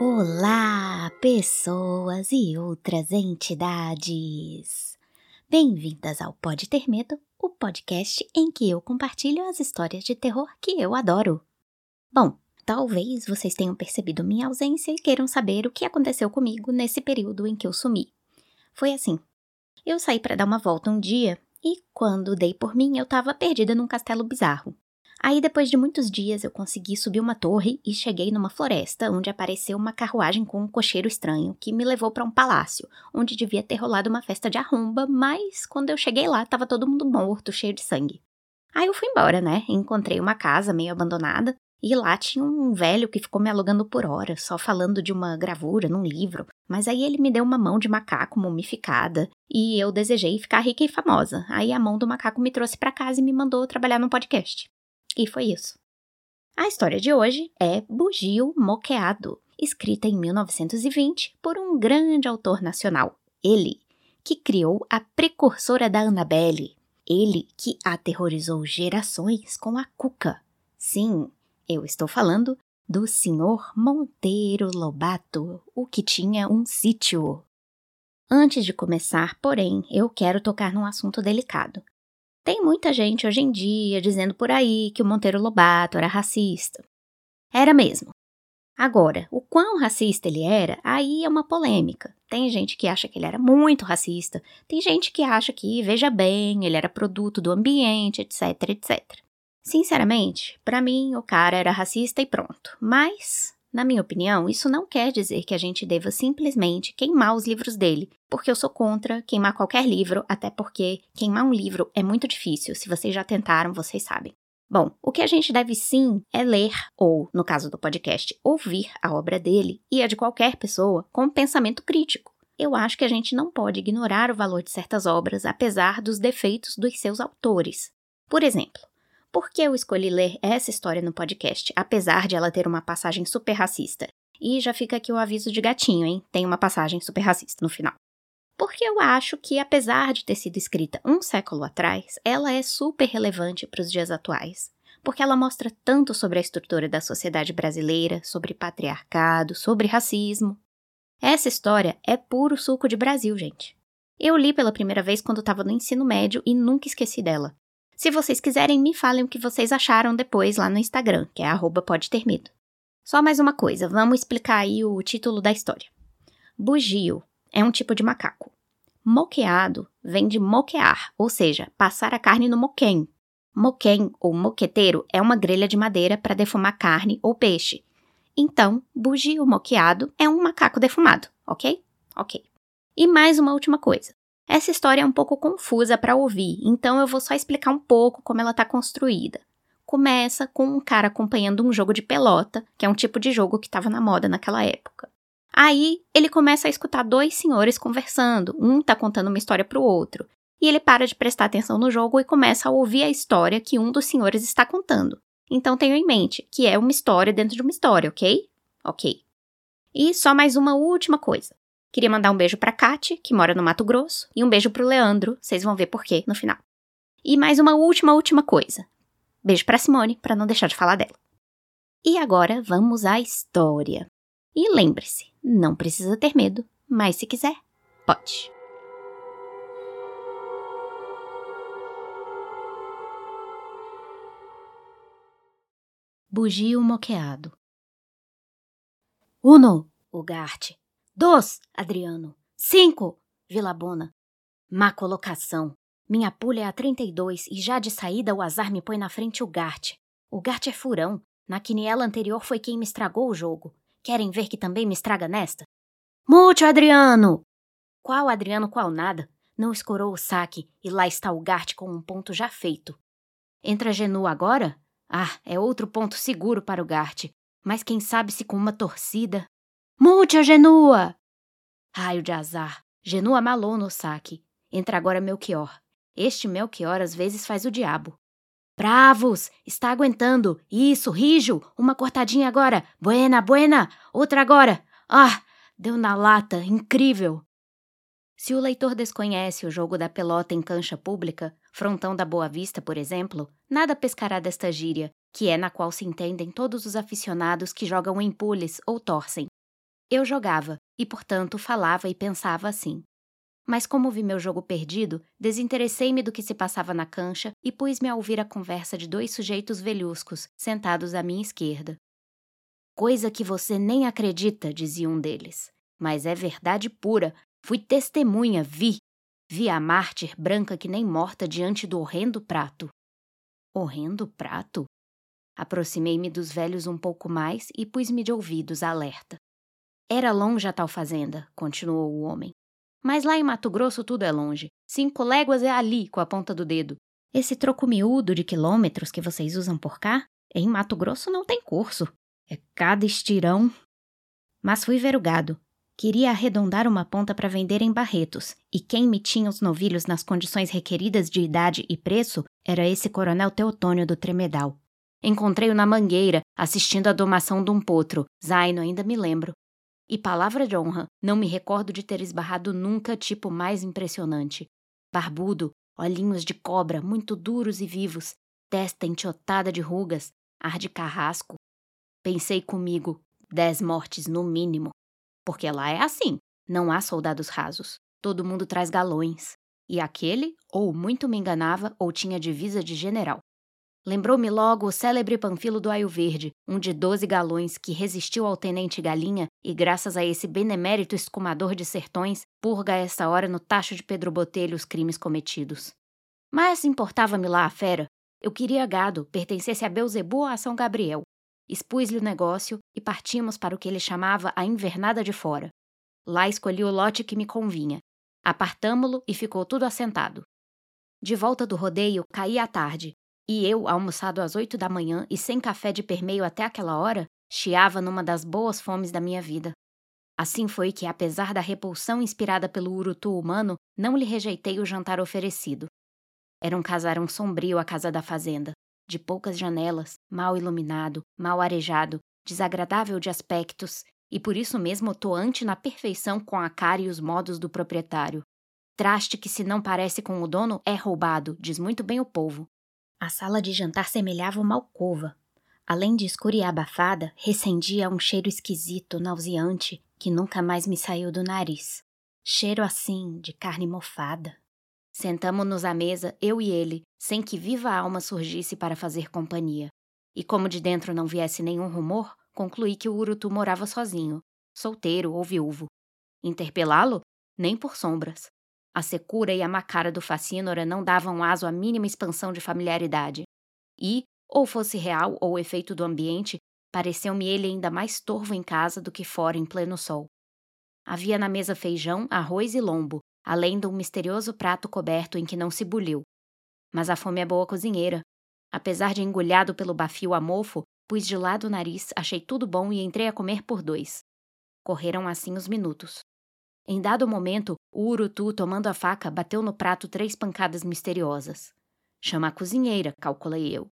Olá, pessoas e outras entidades! Bem-vindas ao Pode Ter Medo, o podcast em que eu compartilho as histórias de terror que eu adoro. Bom, talvez vocês tenham percebido minha ausência e queiram saber o que aconteceu comigo nesse período em que eu sumi. Foi assim: eu saí para dar uma volta um dia e, quando dei por mim, eu estava perdida num castelo bizarro. Aí, depois de muitos dias, eu consegui subir uma torre e cheguei numa floresta onde apareceu uma carruagem com um cocheiro estranho que me levou para um palácio, onde devia ter rolado uma festa de arromba, mas quando eu cheguei lá, tava todo mundo morto, cheio de sangue. Aí eu fui embora, né? Encontrei uma casa meio abandonada e lá tinha um velho que ficou me alugando por hora, só falando de uma gravura num livro. Mas aí ele me deu uma mão de macaco mumificada e eu desejei ficar rica e famosa. Aí a mão do macaco me trouxe para casa e me mandou trabalhar num podcast. E foi isso. A história de hoje é Bugio Moqueado, escrita em 1920 por um grande autor nacional, ele, que criou a precursora da Annabelle, ele que aterrorizou gerações com a Cuca. Sim, eu estou falando do Sr. Monteiro Lobato, o que tinha um sítio. Antes de começar, porém, eu quero tocar num assunto delicado. Tem muita gente hoje em dia dizendo por aí que o Monteiro Lobato era racista. Era mesmo. Agora, o quão racista ele era, aí é uma polêmica. Tem gente que acha que ele era muito racista, tem gente que acha que, veja bem, ele era produto do ambiente, etc, etc. Sinceramente, para mim, o cara era racista e pronto. Mas na minha opinião, isso não quer dizer que a gente deva simplesmente queimar os livros dele, porque eu sou contra queimar qualquer livro, até porque queimar um livro é muito difícil. Se vocês já tentaram, vocês sabem. Bom, o que a gente deve sim é ler, ou, no caso do podcast, ouvir a obra dele e a de qualquer pessoa com pensamento crítico. Eu acho que a gente não pode ignorar o valor de certas obras, apesar dos defeitos dos seus autores. Por exemplo, por que eu escolhi ler essa história no podcast, apesar de ela ter uma passagem super racista? E já fica aqui o aviso de gatinho, hein? Tem uma passagem super racista no final. Porque eu acho que, apesar de ter sido escrita um século atrás, ela é super relevante para os dias atuais. Porque ela mostra tanto sobre a estrutura da sociedade brasileira, sobre patriarcado, sobre racismo. Essa história é puro suco de Brasil, gente. Eu li pela primeira vez quando estava no ensino médio e nunca esqueci dela. Se vocês quiserem, me falem o que vocês acharam depois lá no Instagram, que é pode ter medo. Só mais uma coisa, vamos explicar aí o título da história. Bugio é um tipo de macaco. Moqueado vem de moquear, ou seja, passar a carne no moquém. Moquém ou moqueteiro é uma grelha de madeira para defumar carne ou peixe. Então, bugio moqueado é um macaco defumado, ok? Ok. E mais uma última coisa. Essa história é um pouco confusa para ouvir, então eu vou só explicar um pouco como ela está construída. Começa com um cara acompanhando um jogo de pelota, que é um tipo de jogo que estava na moda naquela época. Aí ele começa a escutar dois senhores conversando, um tá contando uma história para o outro, e ele para de prestar atenção no jogo e começa a ouvir a história que um dos senhores está contando. Então tenha em mente que é uma história dentro de uma história, ok? Ok. E só mais uma última coisa. Queria mandar um beijo pra Kate, que mora no Mato Grosso, e um beijo pro Leandro, vocês vão ver por quê no final. E mais uma última, última coisa. Beijo pra Simone, para não deixar de falar dela. E agora vamos à história. E lembre-se, não precisa ter medo, mas se quiser, pode. Bugio moqueado. Uno, o Gart, Dos, Adriano. Cinco, Vilabona. Má colocação. Minha pulha é a 32 e já de saída o azar me põe na frente o Gart. O Gart é furão. Na quiniela anterior foi quem me estragou o jogo. Querem ver que também me estraga nesta? Mute, Adriano! Qual Adriano, qual nada? Não escorou o saque e lá está o Gart com um ponto já feito. Entra Genu agora? Ah, é outro ponto seguro para o Gart. Mas quem sabe se com uma torcida. Mute a Genua! Raio de azar. Genua malou no saque. Entra agora Melchior. Este Melchior às vezes faz o diabo. Bravos! Está aguentando! Isso, rijo! Uma cortadinha agora! Buena, buena! Outra agora! Ah! Deu na lata! Incrível! Se o leitor desconhece o jogo da pelota em cancha pública, frontão da Boa Vista, por exemplo, nada pescará desta gíria, que é na qual se entendem todos os aficionados que jogam em pules ou torcem. Eu jogava e, portanto, falava e pensava assim. Mas como vi meu jogo perdido, desinteressei-me do que se passava na cancha e pus-me a ouvir a conversa de dois sujeitos velhuscos, sentados à minha esquerda. Coisa que você nem acredita, dizia um deles. Mas é verdade pura. Fui testemunha, vi. Vi a mártir branca que nem morta diante do horrendo prato. Horrendo prato? Aproximei-me dos velhos um pouco mais e pus-me de ouvidos alerta. Era longe a tal fazenda, continuou o homem. Mas lá em Mato Grosso tudo é longe. Cinco léguas é ali, com a ponta do dedo. Esse troco miúdo de quilômetros que vocês usam por cá, em Mato Grosso não tem curso. É cada estirão. Mas fui ver o gado. Queria arredondar uma ponta para vender em Barretos, e quem me tinha os novilhos nas condições requeridas de idade e preço era esse coronel Teotônio do Tremedal. Encontrei-o na mangueira, assistindo à domação de um potro. Zaino, ainda me lembro. E palavra de honra, não me recordo de ter esbarrado nunca tipo mais impressionante. Barbudo, olhinhos de cobra, muito duros e vivos, testa enteotada de rugas, ar de carrasco. Pensei comigo, dez mortes no mínimo. Porque lá é assim, não há soldados rasos. Todo mundo traz galões. E aquele, ou muito me enganava, ou tinha divisa de general. Lembrou-me logo o célebre Panfilo do Aio Verde, um de doze galões que resistiu ao tenente Galinha e, graças a esse benemérito escumador de sertões, purga a esta hora no tacho de Pedro Botelho os crimes cometidos. Mas importava-me lá a fera. Eu queria gado, pertencesse a Beuzebu ou a São Gabriel. Expus-lhe o negócio e partimos para o que ele chamava a invernada de fora. Lá escolhi o lote que me convinha. Apartamo-lo e ficou tudo assentado. De volta do rodeio, caí à tarde, e eu, almoçado às oito da manhã e sem café de permeio até aquela hora, chiava numa das boas fomes da minha vida. Assim foi que, apesar da repulsão inspirada pelo urutu humano, não lhe rejeitei o jantar oferecido. Era um casarão sombrio a casa da fazenda, de poucas janelas, mal iluminado, mal arejado, desagradável de aspectos e por isso mesmo toante na perfeição com a cara e os modos do proprietário. Traste que se não parece com o dono é roubado, diz muito bem o povo. A sala de jantar semelhava uma alcova. Além de escura e abafada, recendia um cheiro esquisito, nauseante, que nunca mais me saiu do nariz. Cheiro assim, de carne mofada. Sentamo-nos à mesa, eu e ele, sem que viva alma surgisse para fazer companhia. E como de dentro não viesse nenhum rumor, concluí que o Urutu morava sozinho, solteiro ou viúvo. Interpelá-lo? Nem por sombras. A secura e a macara do Facínora não davam aso à mínima expansão de familiaridade. E, ou fosse real ou efeito do ambiente, pareceu-me ele ainda mais torvo em casa do que fora em pleno sol. Havia na mesa feijão, arroz e lombo, além de um misterioso prato coberto em que não se buliu. Mas a fome é boa cozinheira. Apesar de engolhado pelo bafio a mofo, pus de lado o nariz, achei tudo bom e entrei a comer por dois. Correram assim os minutos. Em dado momento, o urutu, tomando a faca, bateu no prato três pancadas misteriosas. Chama a cozinheira, calculei eu.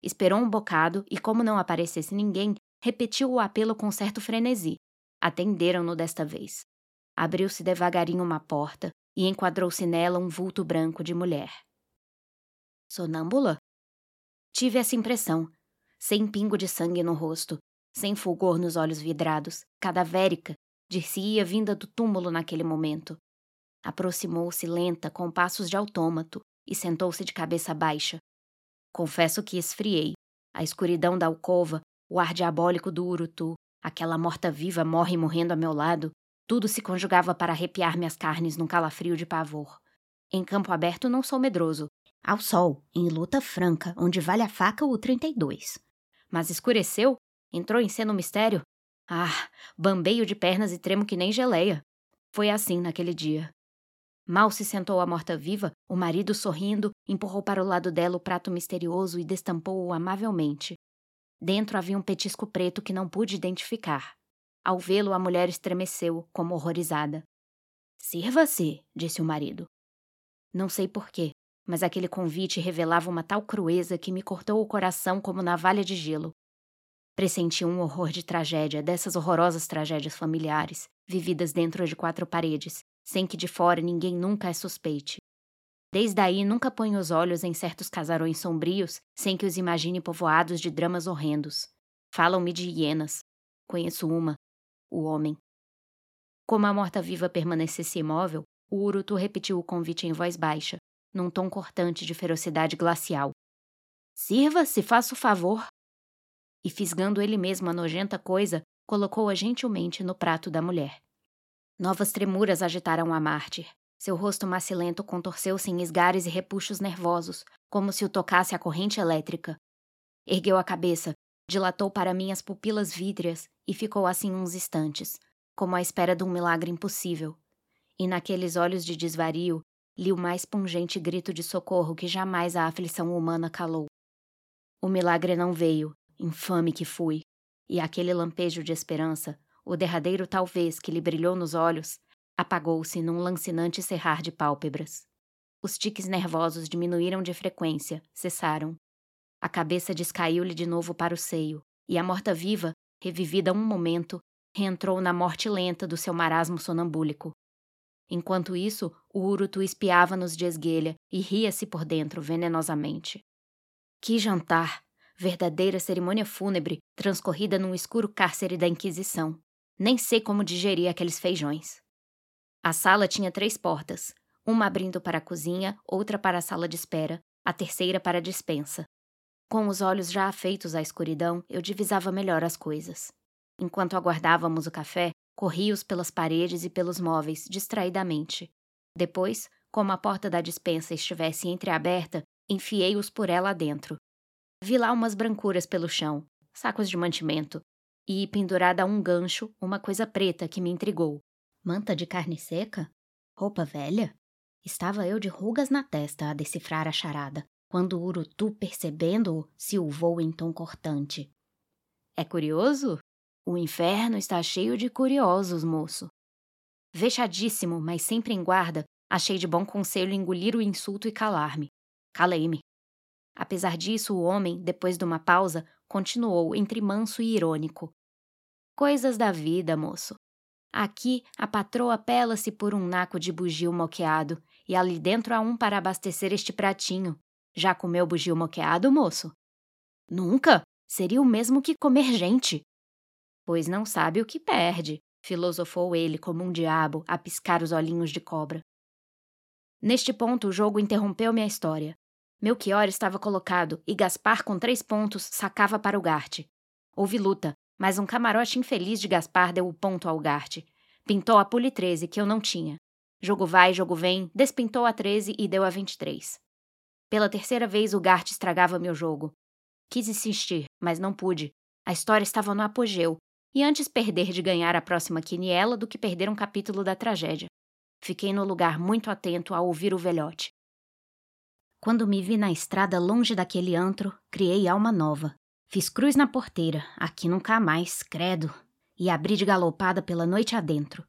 Esperou um bocado e, como não aparecesse ninguém, repetiu o apelo com certo frenesi. Atenderam-no desta vez. Abriu-se devagarinho uma porta e enquadrou-se nela um vulto branco de mulher. Sonâmbula? Tive essa impressão, sem pingo de sangue no rosto, sem fulgor nos olhos vidrados, cadavérica, dir-se-ia vinda do túmulo naquele momento. Aproximou-se lenta, com passos de autômato, e sentou-se de cabeça baixa. Confesso que esfriei. A escuridão da alcova, o ar diabólico do urutu, aquela morta-viva morre morrendo a meu lado, tudo se conjugava para arrepiar minhas carnes num calafrio de pavor. Em campo aberto não sou medroso. Ao sol, em luta franca, onde vale a faca o 32. Mas escureceu? Entrou em cena o mistério? Ah, bambeio de pernas e tremo que nem geleia. Foi assim naquele dia. Mal se sentou a morta-viva, o marido, sorrindo, empurrou para o lado dela o prato misterioso e destampou-o amavelmente. Dentro havia um petisco preto que não pude identificar. Ao vê-lo, a mulher estremeceu, como horrorizada. Sirva-se, disse o marido. Não sei porquê, mas aquele convite revelava uma tal crueza que me cortou o coração como navalha de gelo. Pressenti um horror de tragédia, dessas horrorosas tragédias familiares, vividas dentro de quatro paredes, sem que de fora ninguém nunca as suspeite. Desde aí nunca ponho os olhos em certos casarões sombrios sem que os imagine povoados de dramas horrendos. Falam-me de hienas. Conheço uma, o homem. Como a morta-viva permanecesse imóvel, o Urutu repetiu o convite em voz baixa, num tom cortante de ferocidade glacial. Sirva-se, faça o favor. E fisgando ele mesmo a nojenta coisa, colocou-a gentilmente no prato da mulher. Novas tremuras agitaram a mártir. Seu rosto macilento contorceu-se em esgares e repuxos nervosos, como se o tocasse a corrente elétrica. Ergueu a cabeça, dilatou para mim as pupilas vítreas e ficou assim uns instantes, como à espera de um milagre impossível. E naqueles olhos de desvario, li o mais pungente grito de socorro que jamais a aflição humana calou. O milagre não veio, infame que fui, e aquele lampejo de esperança, o derradeiro talvez que lhe brilhou nos olhos, apagou-se num lancinante cerrar de pálpebras. Os tiques nervosos diminuíram de frequência, cessaram. A cabeça descaiu-lhe de novo para o seio, e a morta-viva, revivida um momento, reentrou na morte lenta do seu marasmo sonambúlico. Enquanto isso, o Urutu espiava-nos de esguelha e ria-se por dentro venenosamente. Que jantar! Verdadeira cerimônia fúnebre transcorrida num escuro cárcere da Inquisição. Nem sei como digerir aqueles feijões. A sala tinha três portas, uma abrindo para a cozinha, outra para a sala de espera, a terceira para a dispensa. Com os olhos já afeitos à escuridão, eu divisava melhor as coisas. Enquanto aguardávamos o café, corri-os pelas paredes e pelos móveis, distraidamente. Depois, como a porta da dispensa estivesse entreaberta, enfiei-os por ela adentro. Vi lá umas brancuras pelo chão, sacos de mantimento, e, pendurada a um gancho, uma coisa preta que me intrigou. Manta de carne seca? Roupa velha? Estava eu de rugas na testa a decifrar a charada, quando o Urutu, percebendo-o, silvou em tom cortante. É curioso? O inferno está cheio de curiosos, moço. Vexadíssimo, mas sempre em guarda, achei de bom conselho engolir o insulto e calar-me. Calei-me. Apesar disso, o homem, depois de uma pausa, continuou entre manso e irônico. Coisas da vida, moço. Aqui, a patroa pela-se por um naco de bugio moqueado, e ali dentro há um para abastecer este pratinho. Já comeu bugio moqueado, moço? Nunca! Seria o mesmo que comer gente. Pois não sabe o que perde, filosofou ele como um diabo a piscar os olhinhos de cobra. Neste ponto, o jogo interrompeu minha história. Melchior estava colocado e Gaspar, com três pontos, sacava para o Garte. Houve luta, mas um camarote infeliz de Gaspar deu o ponto ao Garte. Pintou a pule 13, que eu não tinha. Jogo vai, jogo vem, despintou a 13 e deu a 23. Pela terceira vez o Garte estragava meu jogo. Quis insistir, mas não pude. A história estava no apogeu, e antes perder de ganhar a próxima quiniela do que perder um capítulo da tragédia. Fiquei no lugar muito atento a ouvir o velhote. Quando me vi na estrada longe daquele antro, criei alma nova. Fiz cruz na porteira, aqui nunca mais, credo, e abri de galopada pela noite adentro.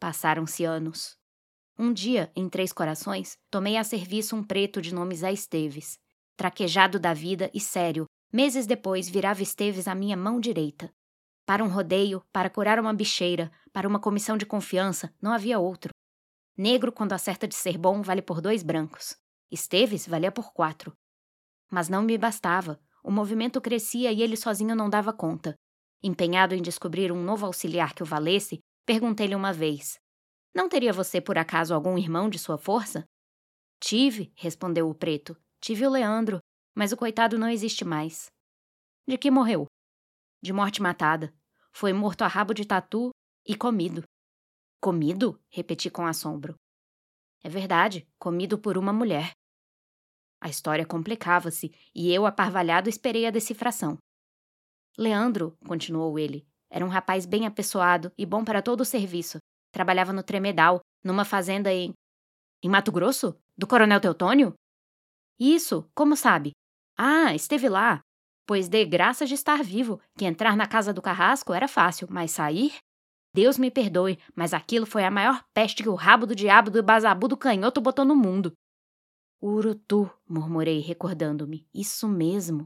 Passaram-se anos. Um dia, em Três Corações, tomei a serviço um preto de nome Zé Esteves. Traquejado da vida e sério, meses depois virava Esteves à minha mão direita. Para um rodeio, para curar uma bicheira, para uma comissão de confiança, não havia outro. Negro, quando acerta de ser bom, vale por dois brancos. Esteves valia por quatro. Mas não me bastava. O movimento crescia e ele sozinho não dava conta. Empenhado em descobrir um novo auxiliar que o valesse, perguntei-lhe uma vez: Não teria você, por acaso, algum irmão de sua força? Tive, respondeu o preto. Tive o Leandro, mas o coitado não existe mais. De que morreu? De morte matada. Foi morto a rabo de tatu e comido. Comido? repeti com assombro. É verdade, comido por uma mulher. A história complicava-se e eu, aparvalhado, esperei a decifração. Leandro, continuou ele, era um rapaz bem apessoado e bom para todo o serviço. Trabalhava no Tremedal, numa fazenda em. Em Mato Grosso? Do Coronel Teutônio? Isso, como sabe? Ah, esteve lá. Pois dê graças de estar vivo, que entrar na casa do carrasco era fácil, mas sair? Deus me perdoe, mas aquilo foi a maior peste que o rabo do diabo do bazabu do canhoto botou no mundo. Urutu, murmurei, recordando-me. Isso mesmo.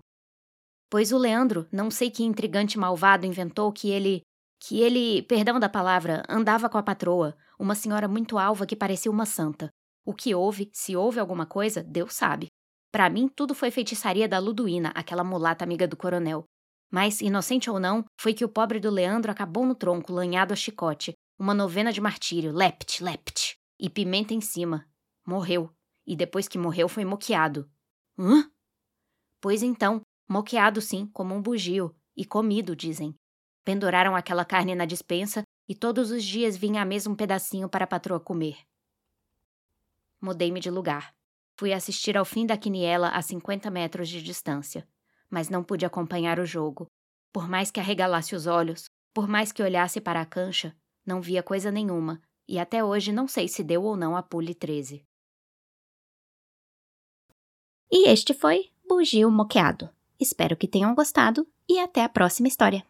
Pois o Leandro, não sei que intrigante malvado inventou que ele. que ele, perdão da palavra, andava com a patroa, uma senhora muito alva que parecia uma santa. O que houve, se houve alguma coisa, Deus sabe. Para mim, tudo foi feitiçaria da Luduína, aquela mulata amiga do coronel. Mas, inocente ou não, foi que o pobre do Leandro acabou no tronco, lanhado a chicote, Uma novena de martírio, lept, lept. E pimenta em cima. Morreu. E depois que morreu foi moqueado. Hã? Pois então, moqueado sim, como um bugio. E comido, dizem. Penduraram aquela carne na despensa e todos os dias vinha a mesmo pedacinho para a patroa comer. Mudei-me de lugar. Fui assistir ao fim da quiniela a 50 metros de distância, mas não pude acompanhar o jogo. Por mais que arregalasse os olhos, por mais que olhasse para a cancha, não via coisa nenhuma, e até hoje não sei se deu ou não a pule 13. E este foi Bugio Moqueado. Espero que tenham gostado e até a próxima história.